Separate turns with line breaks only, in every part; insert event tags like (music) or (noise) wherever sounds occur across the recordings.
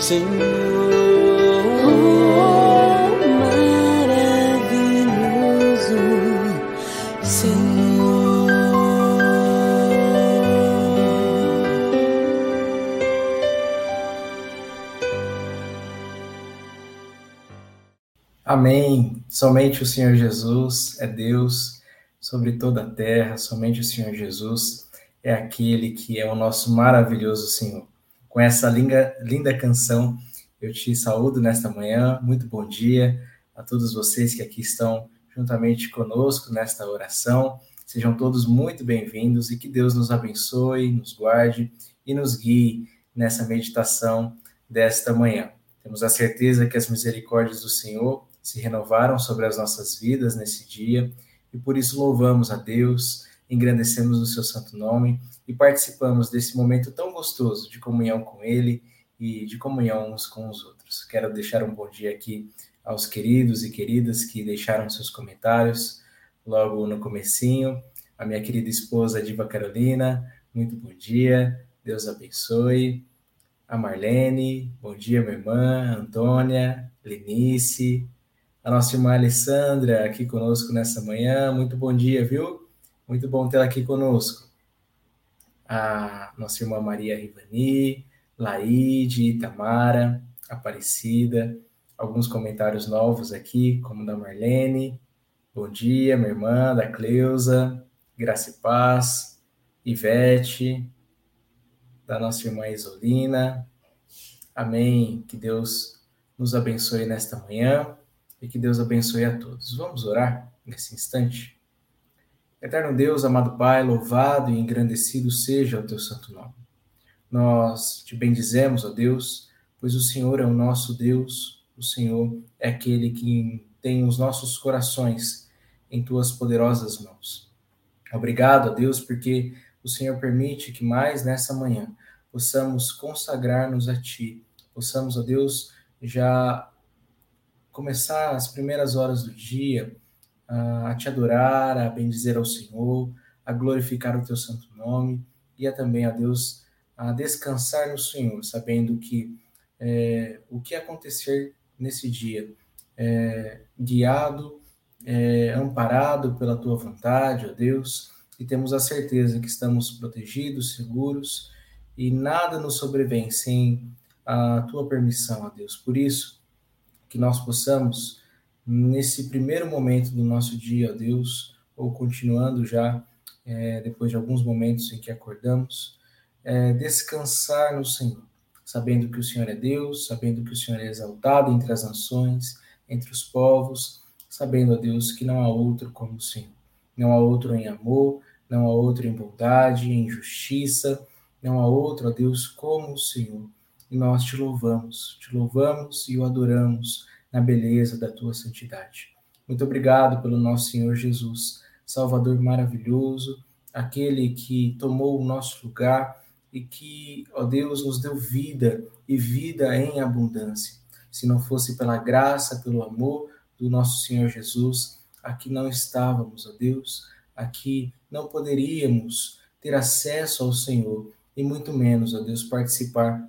Senhor. maravilhoso Senhor.
Amém. Somente o Senhor Jesus é Deus sobre toda a terra, somente o Senhor Jesus é aquele que é o nosso maravilhoso Senhor. Com essa linda, linda canção, eu te saúdo nesta manhã. Muito bom dia a todos vocês que aqui estão juntamente conosco nesta oração. Sejam todos muito bem-vindos e que Deus nos abençoe, nos guarde e nos guie nessa meditação desta manhã. Temos a certeza que as misericórdias do Senhor se renovaram sobre as nossas vidas nesse dia e por isso louvamos a Deus, engrandecemos o seu santo nome e participamos desse momento tão gostoso de comunhão com Ele e de comunhão uns com os outros. Quero deixar um bom dia aqui aos queridos e queridas que deixaram seus comentários logo no comecinho. A minha querida esposa Diva Carolina, muito bom dia, Deus abençoe. A Marlene, bom dia, minha irmã, Antônia, Lenice, a nossa irmã Alessandra aqui conosco nessa manhã. Muito bom dia, viu? Muito bom tê-la aqui conosco. A nossa irmã Maria Rivani, Laide, Itamara, Aparecida, alguns comentários novos aqui, como da Marlene. Bom dia, minha irmã, da Cleusa, Graça e Paz, Ivete, da nossa irmã Isolina. Amém. Que Deus nos abençoe nesta manhã e que Deus abençoe a todos. Vamos orar nesse instante? Eterno Deus, amado Pai, louvado e engrandecido seja o teu santo nome. Nós te bendizemos, ó Deus, pois o Senhor é o nosso Deus, o Senhor é aquele que tem os nossos corações em tuas poderosas mãos. Obrigado, ó Deus, porque o Senhor permite que mais nessa manhã possamos consagrar-nos a Ti, possamos, ó Deus, já começar as primeiras horas do dia a te adorar, a bendizer ao Senhor, a glorificar o Teu santo nome e a também, a Deus, a descansar no Senhor, sabendo que é, o que acontecer nesse dia, é, guiado, é, amparado pela tua vontade, ó Deus, e temos a certeza que estamos protegidos, seguros e nada nos sobrevém sem a tua permissão, ó Deus. Por isso, que nós possamos, nesse primeiro momento do nosso dia, ó Deus, ou continuando já, é, depois de alguns momentos em que acordamos, é, descansar no Senhor, sabendo que o Senhor é Deus, sabendo que o Senhor é exaltado entre as nações, entre os povos, sabendo, ó Deus, que não há outro como o Senhor. Não há outro em amor, não há outro em bondade, em justiça, não há outro, ó Deus, como o Senhor. E nós te louvamos, te louvamos e o adoramos na beleza da tua santidade. Muito obrigado pelo nosso Senhor Jesus, Salvador maravilhoso, aquele que tomou o nosso lugar, e que, ó Deus, nos deu vida e vida em abundância. Se não fosse pela graça, pelo amor do nosso Senhor Jesus, aqui não estávamos, ó Deus, aqui não poderíamos ter acesso ao Senhor e muito menos, ó Deus, participar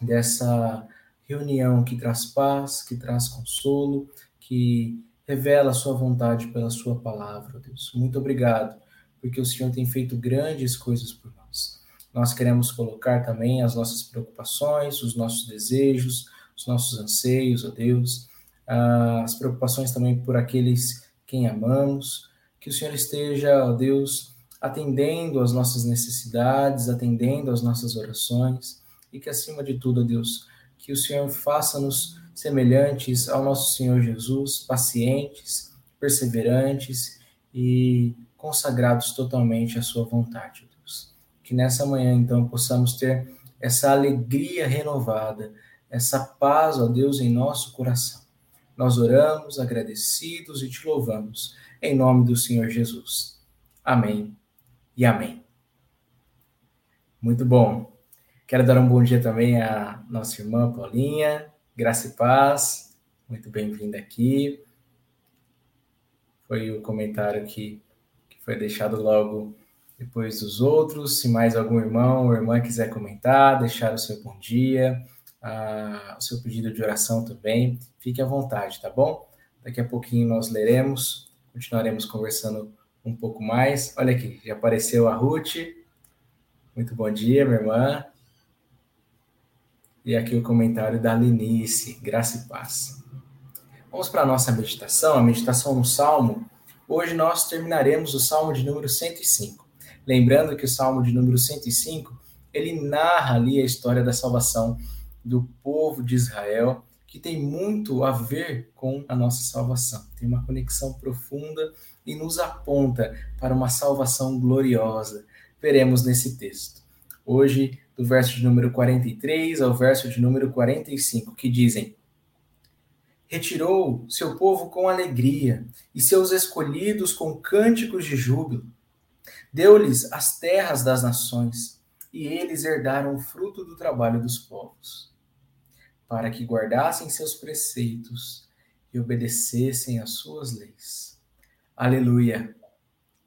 dessa reunião que traz paz, que traz consolo, que revela a sua vontade pela sua palavra, Deus. Muito obrigado, porque o Senhor tem feito grandes coisas por nós. Nós queremos colocar também as nossas preocupações, os nossos desejos, os nossos anseios, ó Deus, as preocupações também por aqueles quem amamos, que o Senhor esteja, ó Deus, atendendo às nossas necessidades, atendendo às nossas orações, e que acima de tudo, ó Deus, que o Senhor faça-nos semelhantes ao nosso Senhor Jesus, pacientes, perseverantes e consagrados totalmente à sua vontade que nessa manhã, então, possamos ter essa alegria renovada, essa paz, ó Deus, em nosso coração. Nós oramos agradecidos e te louvamos, em nome do Senhor Jesus. Amém e amém. Muito bom. Quero dar um bom dia também à nossa irmã Paulinha, graça e paz, muito bem-vinda aqui. Foi o comentário que, que foi deixado logo depois dos outros. Se mais algum irmão ou irmã quiser comentar, deixar o seu bom dia, o seu pedido de oração também, fique à vontade, tá bom? Daqui a pouquinho nós leremos, continuaremos conversando um pouco mais. Olha aqui, já apareceu a Ruth. Muito bom dia, minha irmã. E aqui o comentário da Linice, graça e paz. Vamos para a nossa meditação, a meditação no Salmo. Hoje nós terminaremos o Salmo de número 105. Lembrando que o Salmo de número 105, ele narra ali a história da salvação do povo de Israel, que tem muito a ver com a nossa salvação. Tem uma conexão profunda e nos aponta para uma salvação gloriosa. Veremos nesse texto. Hoje, do verso de número 43 ao verso de número 45, que dizem: Retirou seu povo com alegria e seus escolhidos com cânticos de júbilo. Deu-lhes as terras das nações, e eles herdaram o fruto do trabalho dos povos, para que guardassem seus preceitos e obedecessem às suas leis. Aleluia!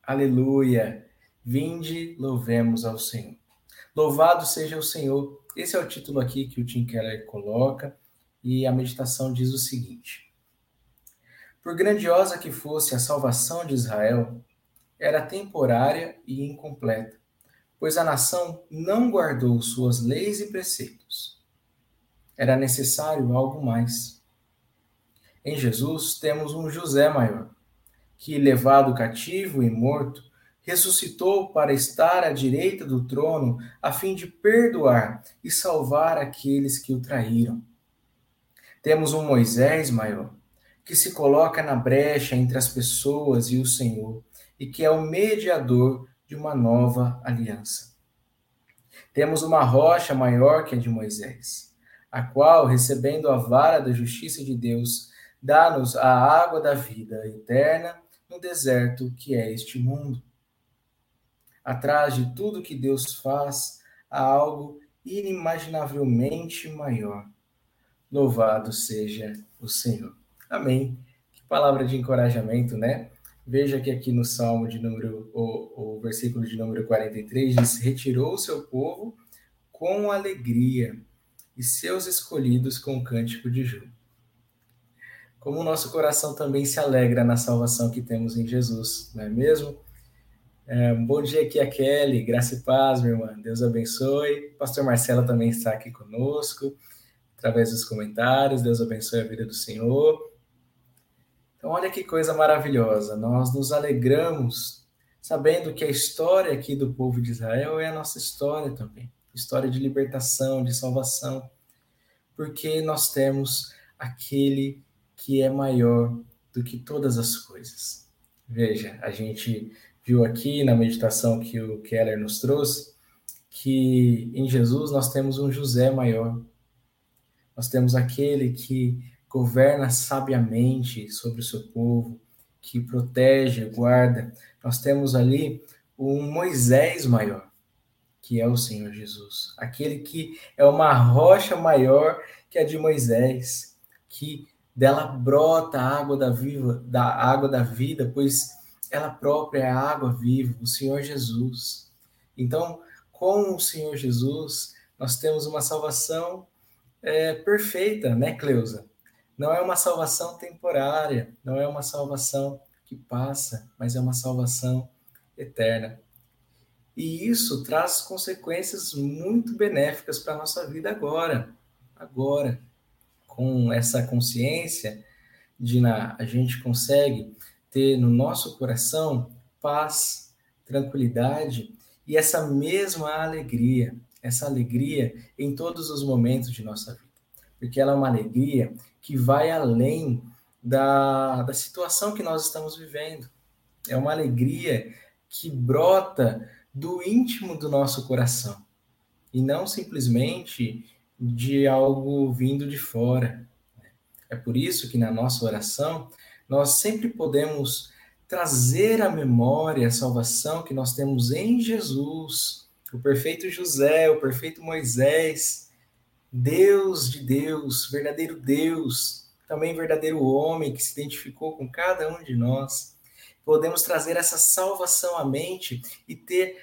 Aleluia! Vinde, louvemos ao Senhor. Louvado seja o Senhor. Esse é o título aqui que o Tim Keller coloca, e a meditação diz o seguinte: Por grandiosa que fosse a salvação de Israel, era temporária e incompleta, pois a nação não guardou suas leis e preceitos. Era necessário algo mais. Em Jesus temos um José maior, que, levado cativo e morto, ressuscitou para estar à direita do trono, a fim de perdoar e salvar aqueles que o traíram. Temos um Moisés maior, que se coloca na brecha entre as pessoas e o Senhor, e que é o mediador de uma nova aliança. Temos uma rocha maior que a de Moisés, a qual, recebendo a vara da justiça de Deus, dá-nos a água da vida eterna no deserto que é este mundo. Atrás de tudo que Deus faz, há algo inimaginavelmente maior. Louvado seja o Senhor. Amém. Que palavra de encorajamento, né? Veja que aqui no Salmo de número, o, o versículo de número 43 diz: Retirou o seu povo com alegria e seus escolhidos com cântico de júbilo. Como o nosso coração também se alegra na salvação que temos em Jesus, não é mesmo? É, bom dia aqui a Kelly, graça e paz, minha irmã. Deus abençoe. Pastor Marcelo também está aqui conosco, através dos comentários. Deus abençoe a vida do Senhor. Então, olha que coisa maravilhosa. Nós nos alegramos sabendo que a história aqui do povo de Israel é a nossa história também história de libertação, de salvação, porque nós temos aquele que é maior do que todas as coisas. Veja, a gente viu aqui na meditação que o Keller nos trouxe que em Jesus nós temos um José maior. Nós temos aquele que governa sabiamente sobre o seu povo, que protege, guarda. Nós temos ali um Moisés maior, que é o Senhor Jesus, aquele que é uma rocha maior que a de Moisés, que dela brota a água da viva, da água da vida, pois ela própria é a água viva, o Senhor Jesus. Então, com o Senhor Jesus, nós temos uma salvação é, perfeita, né, Cleusa? Não é uma salvação temporária, não é uma salvação que passa, mas é uma salvação eterna. E isso traz consequências muito benéficas para a nossa vida agora. Agora, com essa consciência de na, a gente consegue ter no nosso coração paz, tranquilidade e essa mesma alegria, essa alegria em todos os momentos de nossa vida. Porque ela é uma alegria que vai além da, da situação que nós estamos vivendo. É uma alegria que brota do íntimo do nosso coração e não simplesmente de algo vindo de fora. É por isso que na nossa oração nós sempre podemos trazer à memória a salvação que nós temos em Jesus, o perfeito José, o perfeito Moisés, Deus de Deus, verdadeiro Deus, também verdadeiro homem que se identificou com cada um de nós podemos trazer essa salvação à mente e ter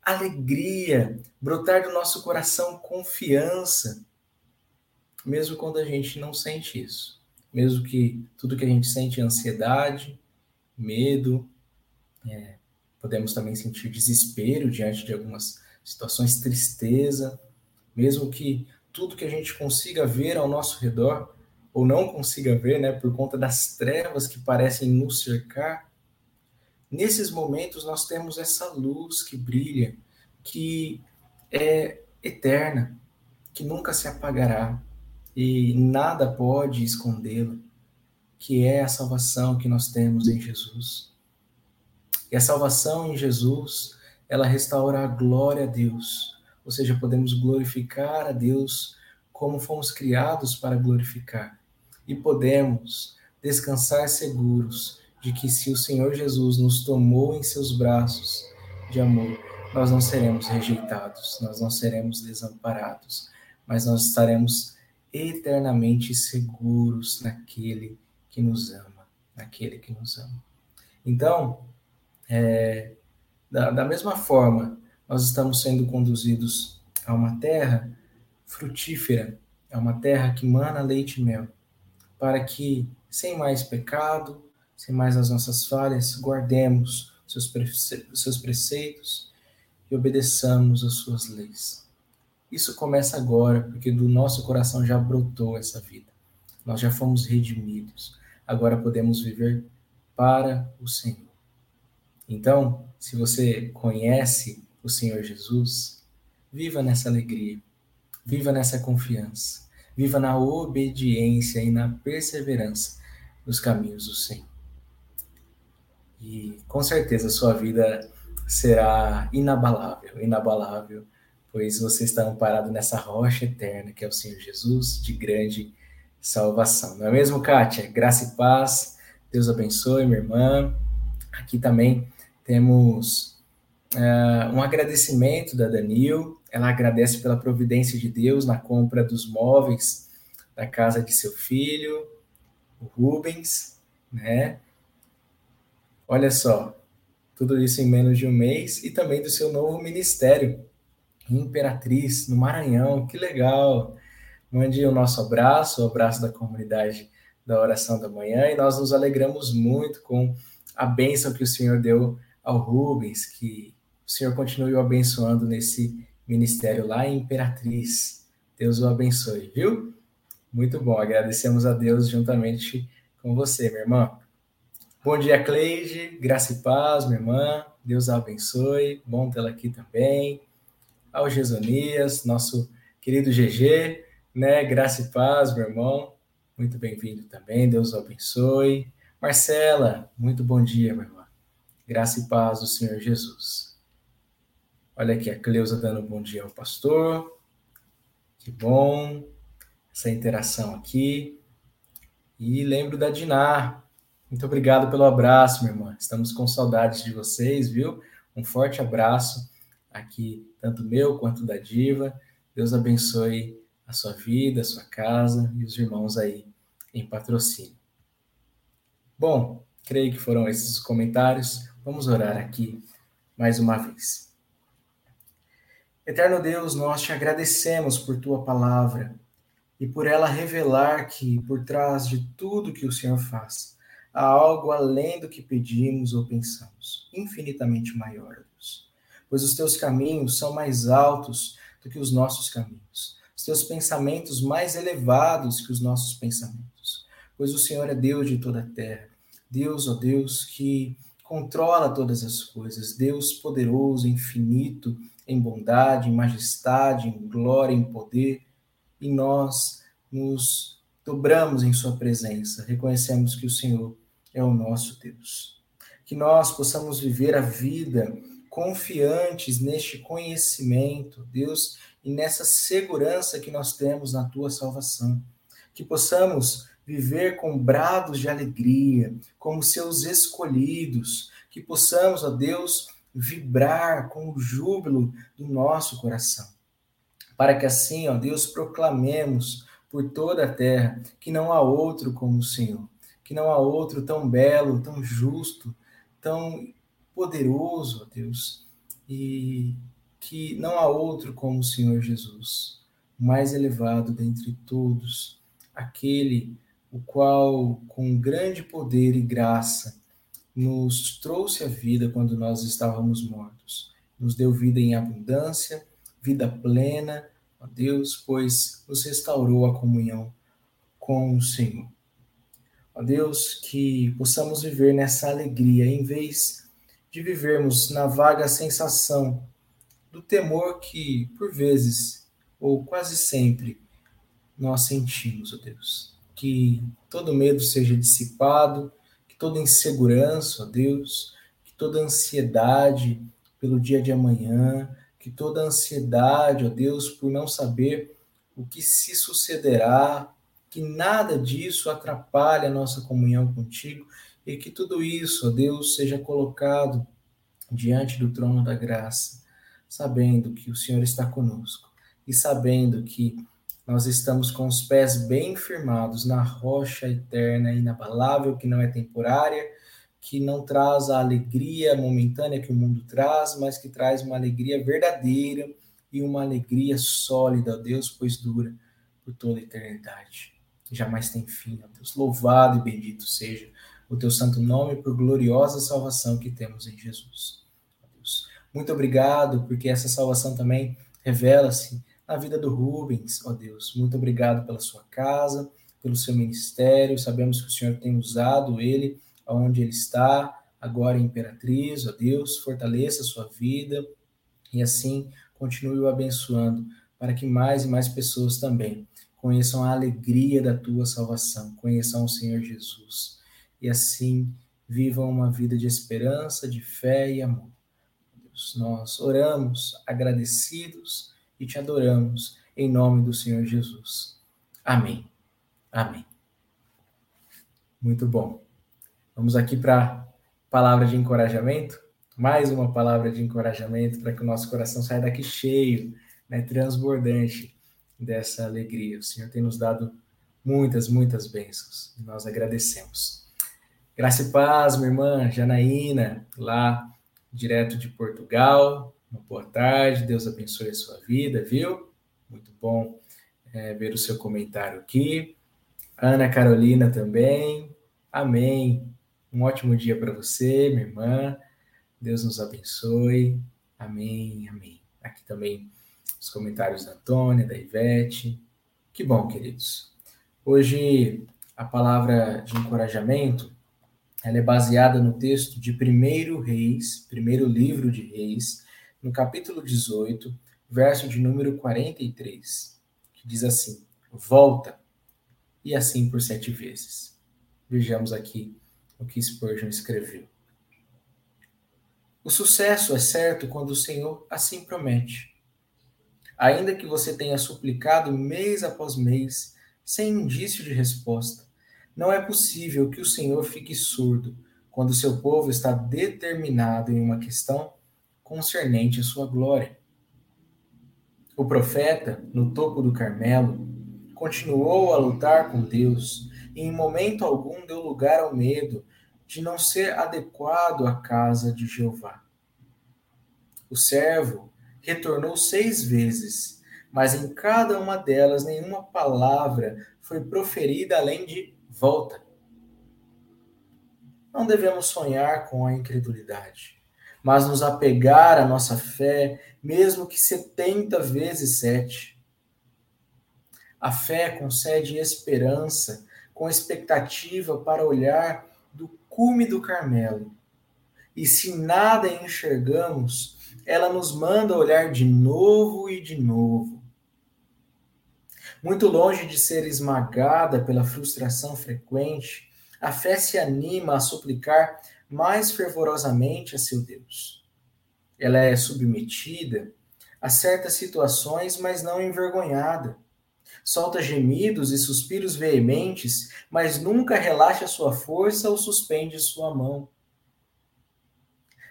alegria, brotar do nosso coração confiança, mesmo quando a gente não sente isso. Mesmo que tudo que a gente sente é ansiedade, medo, é, podemos também sentir desespero diante de algumas situações, tristeza, mesmo que tudo que a gente consiga ver ao nosso redor, ou não consiga ver, né, por conta das trevas que parecem nos cercar, Nesses momentos nós temos essa luz que brilha, que é eterna, que nunca se apagará e nada pode escondê-la, que é a salvação que nós temos em Jesus. E a salvação em Jesus, ela restaura a glória a Deus, ou seja, podemos glorificar a Deus como fomos criados para glorificar e podemos descansar seguros de que se o Senhor Jesus nos tomou em seus braços de amor, nós não seremos rejeitados, nós não seremos desamparados, mas nós estaremos eternamente seguros naquele que nos ama, naquele que nos ama. Então, é, da, da mesma forma, nós estamos sendo conduzidos a uma terra frutífera, é uma terra que mana leite e mel, para que, sem mais pecado, sem mais as nossas falhas, guardemos seus, prece seus preceitos e obedeçamos as suas leis. Isso começa agora, porque do nosso coração já brotou essa vida. Nós já fomos redimidos. Agora podemos viver para o Senhor. Então, se você conhece o Senhor Jesus, viva nessa alegria, viva nessa confiança, viva na obediência e na perseverança nos caminhos do Senhor. E com certeza a sua vida será inabalável, inabalável, pois você está amparado nessa rocha eterna que é o Senhor Jesus, de grande salvação. Não é mesmo, Kátia? Graça e paz. Deus abençoe, minha irmã. Aqui também temos uh, um agradecimento da Danil. Ela agradece pela providência de Deus na compra dos móveis da casa de seu filho, o Rubens, né? Olha só, tudo isso em menos de um mês, e também do seu novo ministério, Imperatriz, no Maranhão, que legal! Mande o nosso abraço, o abraço da comunidade da oração da manhã, e nós nos alegramos muito com a bênção que o Senhor deu ao Rubens, que o Senhor continue o abençoando nesse ministério lá em Imperatriz. Deus o abençoe, viu? Muito bom, agradecemos a Deus juntamente com você, minha irmã. Bom dia, Cleide. Graça e paz, minha irmã. Deus a abençoe. Bom tê-la aqui também. Ao Gesonias, nosso querido GG, né? Graça e paz, meu irmão. Muito bem-vindo também. Deus o abençoe. Marcela, muito bom dia, minha irmã. Graça e paz do Senhor Jesus. Olha aqui a Cleusa dando bom dia ao pastor. Que bom essa interação aqui. E lembro da Dinar, muito obrigado pelo abraço, minha irmã. Estamos com saudades de vocês, viu? Um forte abraço aqui, tanto meu quanto da Diva. Deus abençoe a sua vida, a sua casa e os irmãos aí em patrocínio. Bom, creio que foram esses os comentários. Vamos orar aqui mais uma vez. Eterno Deus, nós te agradecemos por tua palavra e por ela revelar que por trás de tudo que o Senhor faz, a algo além do que pedimos ou pensamos, infinitamente maior. Pois os teus caminhos são mais altos do que os nossos caminhos, os teus pensamentos mais elevados que os nossos pensamentos. Pois o Senhor é Deus de toda a terra, Deus, ó Deus, que controla todas as coisas, Deus poderoso, infinito, em bondade, em majestade, em glória, em poder, e nós nos dobramos em Sua presença, reconhecemos que o Senhor é o nosso Deus. Que nós possamos viver a vida confiantes neste conhecimento, Deus, e nessa segurança que nós temos na Tua salvação. Que possamos viver com brados de alegria, como seus escolhidos, que possamos, ó Deus, vibrar com o júbilo do nosso coração. Para que assim, ó Deus, proclamemos por toda a terra, que não há outro como o Senhor, que não há outro tão belo, tão justo, tão poderoso, ó Deus, e que não há outro como o Senhor Jesus, mais elevado dentre todos, aquele o qual, com grande poder e graça, nos trouxe a vida quando nós estávamos mortos, nos deu vida em abundância, vida plena, ó Deus, pois nos restaurou a comunhão com o Senhor. Ó Deus, que possamos viver nessa alegria, em vez de vivermos na vaga sensação do temor que, por vezes, ou quase sempre, nós sentimos, ó Deus. Que todo medo seja dissipado, que toda insegurança, ó Deus, que toda ansiedade pelo dia de amanhã, que toda ansiedade, ó Deus, por não saber o que se sucederá, que nada disso atrapalhe a nossa comunhão contigo e que tudo isso, ó Deus, seja colocado diante do trono da graça, sabendo que o Senhor está conosco e sabendo que nós estamos com os pés bem firmados na rocha eterna, inabalável, que não é temporária que não traz a alegria momentânea que o mundo traz, mas que traz uma alegria verdadeira e uma alegria sólida, ó Deus, pois dura por toda a eternidade. Jamais tem fim, ó Deus. Louvado e bendito seja o teu santo nome por gloriosa salvação que temos em Jesus. Deus. Muito obrigado, porque essa salvação também revela-se na vida do Rubens, ó Deus. Muito obrigado pela sua casa, pelo seu ministério. Sabemos que o Senhor tem usado ele aonde ele está, agora Imperatriz, ó Deus, fortaleça a sua vida e assim continue o abençoando para que mais e mais pessoas também conheçam a alegria da tua salvação, conheçam o Senhor Jesus e assim vivam uma vida de esperança, de fé e amor. Deus, nós oramos agradecidos e te adoramos em nome do Senhor Jesus. Amém. Amém. Muito bom. Vamos aqui para palavra de encorajamento. Mais uma palavra de encorajamento para que o nosso coração saia daqui cheio, né, transbordante dessa alegria. O Senhor tem nos dado muitas, muitas bênçãos. E nós agradecemos. Graça e paz, minha irmã Janaína, lá direto de Portugal. Uma boa tarde, Deus abençoe a sua vida, viu? Muito bom é, ver o seu comentário aqui. Ana Carolina também. Amém. Um ótimo dia para você, minha irmã. Deus nos abençoe. Amém, amém. Aqui também os comentários da Antônia, da Ivete. Que bom, queridos. Hoje a palavra de encorajamento ela é baseada no texto de 1 Reis, primeiro livro de Reis, no capítulo 18, verso de número 43, que diz assim: Volta, e assim por sete vezes. Vejamos aqui o que Spurgeon escreveu. O sucesso é certo quando o Senhor assim promete. Ainda que você tenha suplicado mês após mês, sem indício de resposta, não é possível que o Senhor fique surdo quando seu povo está determinado em uma questão concernente à sua glória. O profeta, no topo do Carmelo, continuou a lutar com Deus e em momento algum deu lugar ao medo de não ser adequado à casa de Jeová. O servo retornou seis vezes, mas em cada uma delas nenhuma palavra foi proferida além de volta. Não devemos sonhar com a incredulidade, mas nos apegar à nossa fé, mesmo que setenta vezes sete. A fé concede esperança, com expectativa para olhar do cume do Carmelo. E se nada enxergamos, ela nos manda olhar de novo e de novo. Muito longe de ser esmagada pela frustração frequente, a fé se anima a suplicar mais fervorosamente a seu Deus. Ela é submetida a certas situações, mas não envergonhada. Solta gemidos e suspiros veementes, mas nunca relaxa sua força ou suspende sua mão.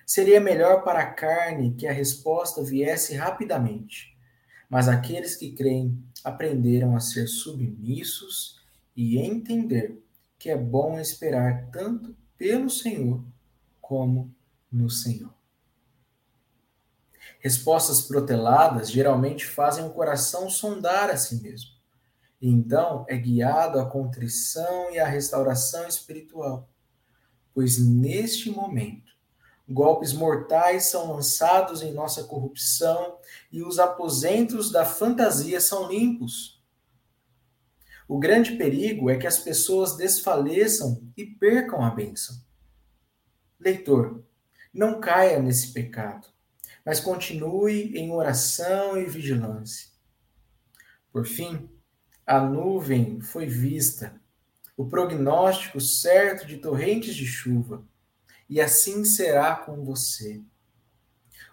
Seria melhor para a carne que a resposta viesse rapidamente, mas aqueles que creem aprenderam a ser submissos e entender que é bom esperar tanto pelo Senhor como no Senhor. Respostas proteladas geralmente fazem o coração sondar a si mesmo. E então é guiado à contrição e à restauração espiritual. Pois neste momento, golpes mortais são lançados em nossa corrupção e os aposentos da fantasia são limpos. O grande perigo é que as pessoas desfaleçam e percam a bênção. Leitor, não caia nesse pecado mas continue em oração e vigilância. Por fim, a nuvem foi vista, o prognóstico certo de torrentes de chuva, e assim será com você.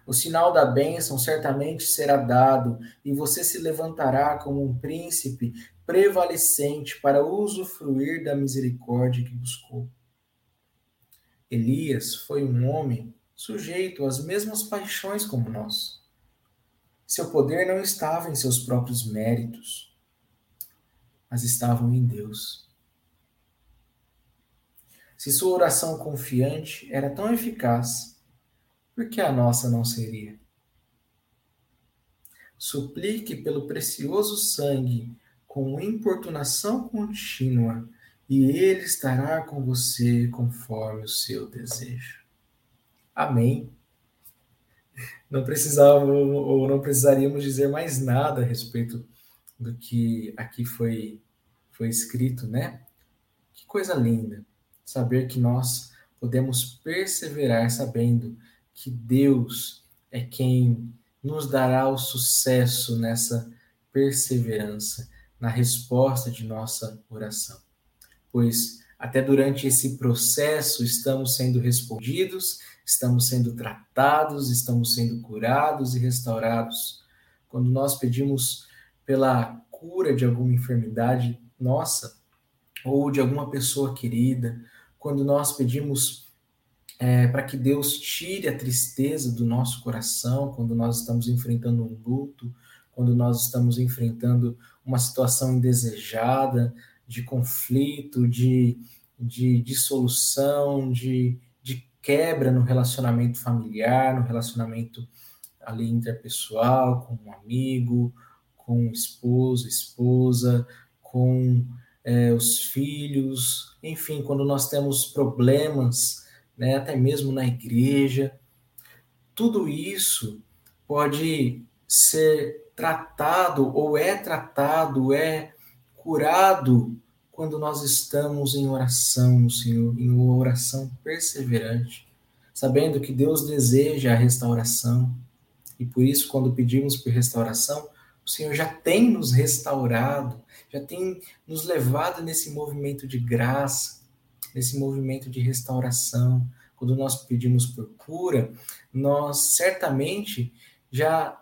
O sinal da bênção certamente será dado, e você se levantará como um príncipe prevalecente para usufruir da misericórdia que buscou. Elias foi um homem sujeito às mesmas paixões como nós. Seu poder não estava em seus próprios méritos, mas estavam em Deus. Se sua oração confiante era tão eficaz, por que a nossa não seria? Suplique pelo precioso sangue com importunação contínua, e ele estará com você conforme o seu desejo. Amém. não precisávamos ou não precisaríamos dizer mais nada a respeito do que aqui foi foi escrito, né? Que coisa linda saber que nós podemos perseverar sabendo que Deus é quem nos dará o sucesso nessa perseverança, na resposta de nossa oração. Pois até durante esse processo estamos sendo respondidos, estamos sendo tratados, estamos sendo curados e restaurados. Quando nós pedimos pela cura de alguma enfermidade nossa, ou de alguma pessoa querida, quando nós pedimos é, para que Deus tire a tristeza do nosso coração, quando nós estamos enfrentando um luto, quando nós estamos enfrentando uma situação indesejada, de conflito, de, de dissolução, de, de quebra no relacionamento familiar, no relacionamento ali interpessoal, com um amigo, com esposo, esposa, com é, os filhos, enfim, quando nós temos problemas, né, até mesmo na igreja, tudo isso pode ser tratado ou é tratado, é curado quando nós estamos em oração Senhor, em uma oração perseverante, sabendo que Deus deseja a restauração. E por isso, quando pedimos por restauração, o Senhor já tem nos restaurado, já tem nos levado nesse movimento de graça, nesse movimento de restauração. Quando nós pedimos por cura, nós certamente já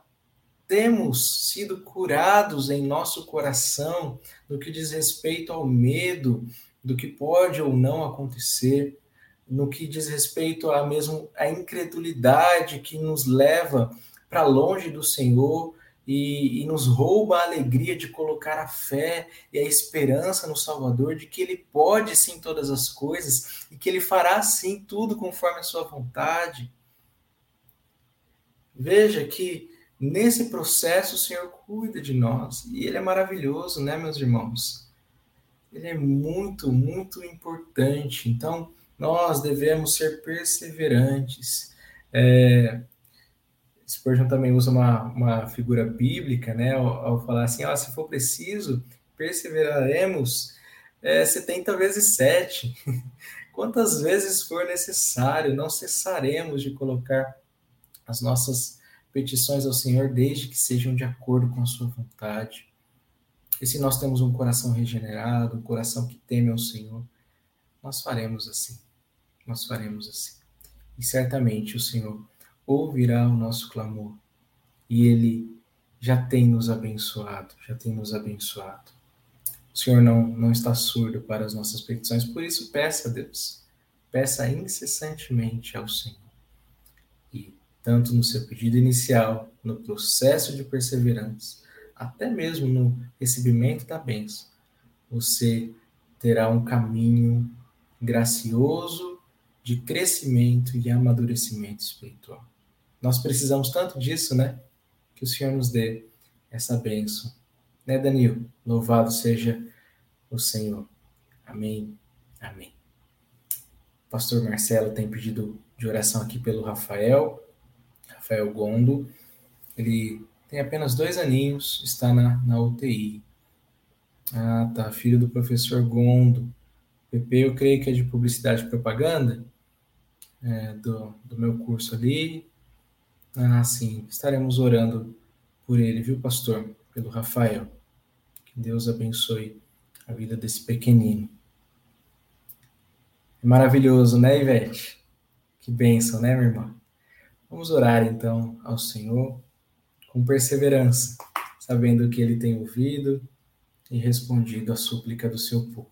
temos sido curados em nosso coração no que diz respeito ao medo do que pode ou não acontecer, no que diz respeito a mesmo a incredulidade que nos leva para longe do Senhor, e, e, nos rouba a alegria de colocar a fé e a esperança no Salvador de que Ele pode sim todas as coisas e que Ele fará sim tudo conforme a sua vontade. Veja que nesse processo o Senhor cuida de nós e Ele é maravilhoso, né, meus irmãos? Ele é muito, muito importante. Então, nós devemos ser perseverantes. É, Spurgeon também usa uma, uma figura bíblica, né, ao, ao falar assim, ó, se for preciso, perseveraremos é, 70 vezes 7. (laughs) Quantas vezes for necessário, não cessaremos de colocar as nossas petições ao Senhor, desde que sejam de acordo com a sua vontade. E se nós temos um coração regenerado, um coração que teme ao Senhor, nós faremos assim. Nós faremos assim. E certamente o Senhor ouvirá o nosso clamor e Ele já tem nos abençoado, já tem nos abençoado. O Senhor não, não está surdo para as nossas petições, por isso peça a Deus, peça incessantemente ao Senhor. E tanto no seu pedido inicial, no processo de perseverança, até mesmo no recebimento da bênção, você terá um caminho gracioso de crescimento e amadurecimento espiritual. Nós precisamos tanto disso, né? Que o Senhor nos dê essa bênção. Né, Danilo? Louvado seja o Senhor. Amém. Amém. O pastor Marcelo tem pedido de oração aqui pelo Rafael, Rafael Gondo. Ele tem apenas dois aninhos, está na, na UTI. Ah, tá. Filho do professor Gondo. PP, eu creio que é de publicidade e propaganda, é, do, do meu curso ali. Ah, sim. Estaremos orando por ele, viu, pastor? Pelo Rafael. Que Deus abençoe a vida desse pequenino. É maravilhoso, né, Ivete? Que bênção, né, minha irmã? Vamos orar então ao Senhor com perseverança, sabendo que Ele tem ouvido e respondido à súplica do seu povo.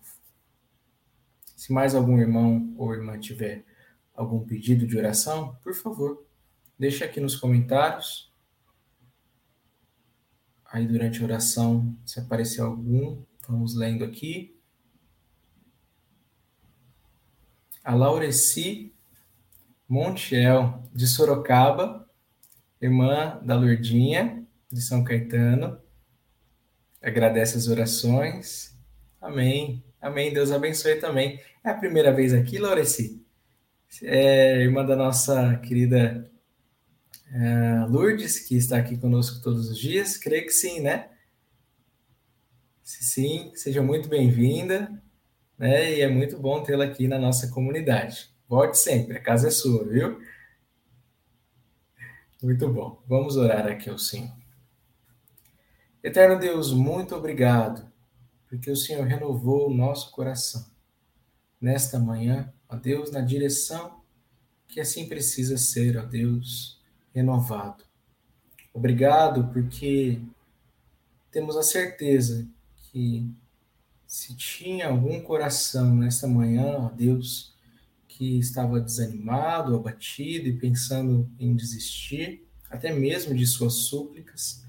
Se mais algum irmão ou irmã tiver algum pedido de oração, por favor, Deixa aqui nos comentários. Aí durante a oração, se aparecer algum, vamos lendo aqui. A Laureci Montiel, de Sorocaba, irmã da Lourdinha, de São Caetano. Agradece as orações. Amém. Amém. Deus abençoe também. É a primeira vez aqui, Laureci? É irmã da nossa querida Uh, Lourdes, que está aqui conosco todos os dias, creio que sim, né? Se sim, seja muito bem-vinda, né? E é muito bom tê-la aqui na nossa comunidade. Volte sempre, a casa é sua, viu? Muito bom. Vamos orar aqui ao Senhor. Eterno Deus, muito obrigado, porque o Senhor renovou o nosso coração nesta manhã, ó Deus, na direção que assim precisa ser, ó Deus, renovado. Obrigado porque temos a certeza que se tinha algum coração nesta manhã, ó Deus, que estava desanimado, abatido e pensando em desistir, até mesmo de suas súplicas,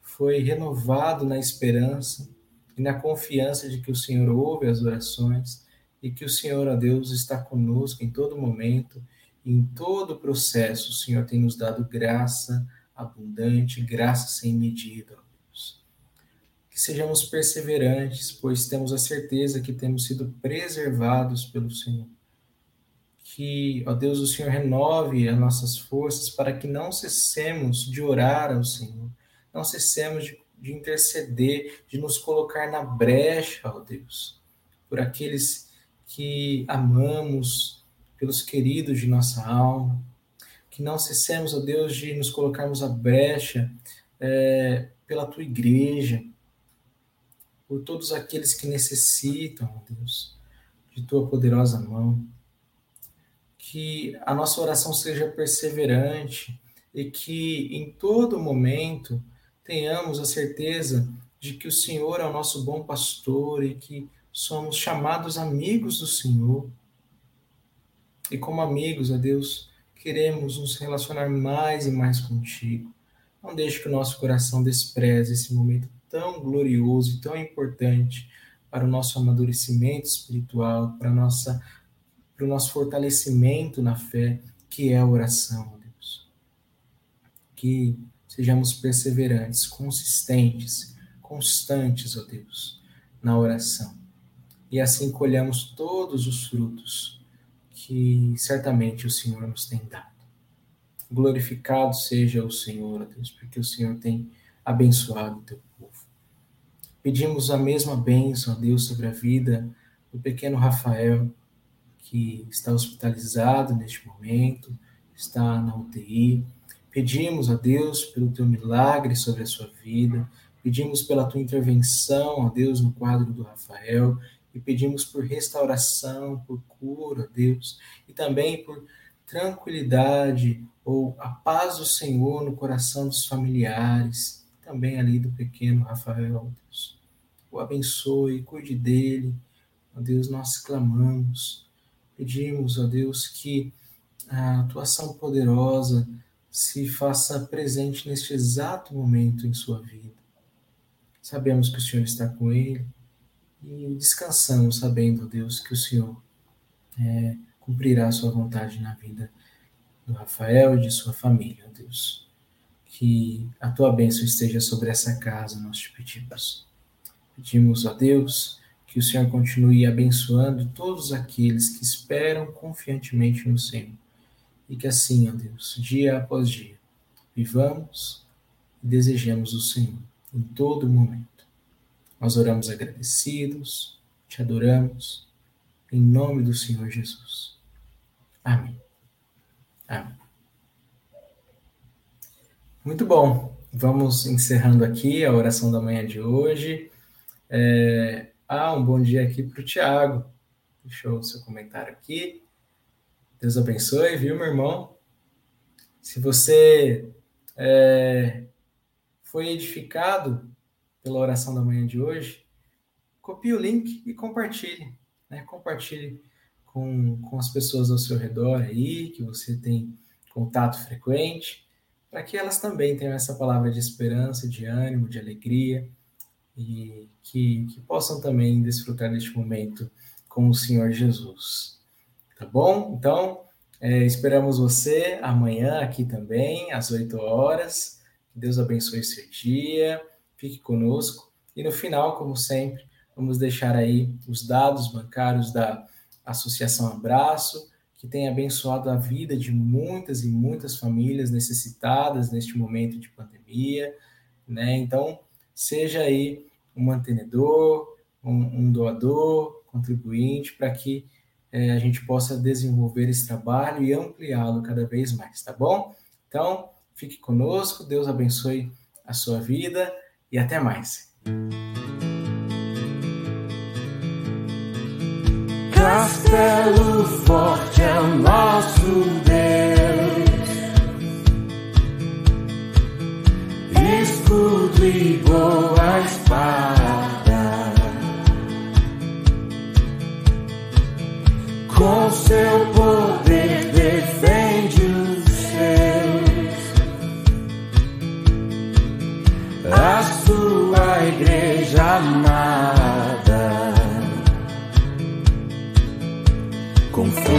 foi renovado na esperança e na confiança de que o Senhor ouve as orações e que o Senhor, ó Deus, está conosco em todo momento, em todo o processo. O Senhor tem nos dado graça abundante, graça sem medida, ó Deus. Que sejamos perseverantes, pois temos a certeza que temos sido preservados pelo Senhor. Que, ó Deus, o Senhor renove as nossas forças para que não cessemos de orar ao Senhor, não cessemos de, de interceder, de nos colocar na brecha, ó Deus, por aqueles que amamos, pelos queridos de nossa alma, que não cessemos, ó Deus, de nos colocarmos à brecha é, pela tua igreja, por todos aqueles que necessitam, ó Deus, de tua poderosa mão. Que a nossa oração seja perseverante e que em todo momento tenhamos a certeza de que o Senhor é o nosso bom pastor e que somos chamados amigos do Senhor. E como amigos, a Deus, queremos nos relacionar mais e mais contigo. Não deixe que o nosso coração despreze esse momento tão glorioso e tão importante para o nosso amadurecimento espiritual, para, nossa, para o nosso fortalecimento na fé, que é a oração, Deus. Que sejamos perseverantes, consistentes, constantes, ó Deus, na oração e assim colhamos todos os frutos que certamente o Senhor nos tem dado. Glorificado seja o Senhor, Deus, porque o Senhor tem abençoado o teu povo. Pedimos a mesma bênção, a Deus, sobre a vida do pequeno Rafael, que está hospitalizado neste momento, está na UTI. Pedimos a Deus pelo teu milagre sobre a sua vida, pedimos pela tua intervenção, a Deus, no quadro do Rafael, e pedimos por restauração, por cura, Deus, e também por tranquilidade ou a paz do Senhor no coração dos familiares, também ali do pequeno Rafael, Deus. O abençoe, cuide dele, ó Deus, nós clamamos, pedimos, ó Deus, que a atuação poderosa se faça presente neste exato momento em sua vida. Sabemos que o Senhor está com ele, e descansamos sabendo, Deus, que o Senhor é, cumprirá a sua vontade na vida do Rafael e de sua família, Deus. Que a tua bênção esteja sobre essa casa, nós te pedimos. Pedimos a Deus que o Senhor continue abençoando todos aqueles que esperam confiantemente no Senhor. E que assim, ó Deus, dia após dia, vivamos e desejemos o Senhor em todo momento. Nós oramos agradecidos, te adoramos, em nome do Senhor Jesus. Amém. Amém. Muito bom. Vamos encerrando aqui a oração da manhã de hoje. É... Ah, um bom dia aqui para o Tiago. Deixou o seu comentário aqui. Deus abençoe, viu, meu irmão? Se você é... foi edificado pela oração da manhã de hoje, copie o link e compartilhe. Né? Compartilhe com, com as pessoas ao seu redor aí, que você tem contato frequente, para que elas também tenham essa palavra de esperança, de ânimo, de alegria, e que, que possam também desfrutar deste momento com o Senhor Jesus. Tá bom? Então, é, esperamos você amanhã aqui também, às 8 horas. Deus abençoe seu dia fique conosco. E no final, como sempre, vamos deixar aí os dados bancários da Associação Abraço, que tem abençoado a vida de muitas e muitas famílias necessitadas neste momento de pandemia, né? Então, seja aí um mantenedor, um, um doador, contribuinte, para que é, a gente possa desenvolver esse trabalho e ampliá-lo cada vez mais, tá bom? Então, fique conosco, Deus abençoe a sua vida e até mais.
Castelo forte é o nosso Deus, escudo e boa espada, com seu poder com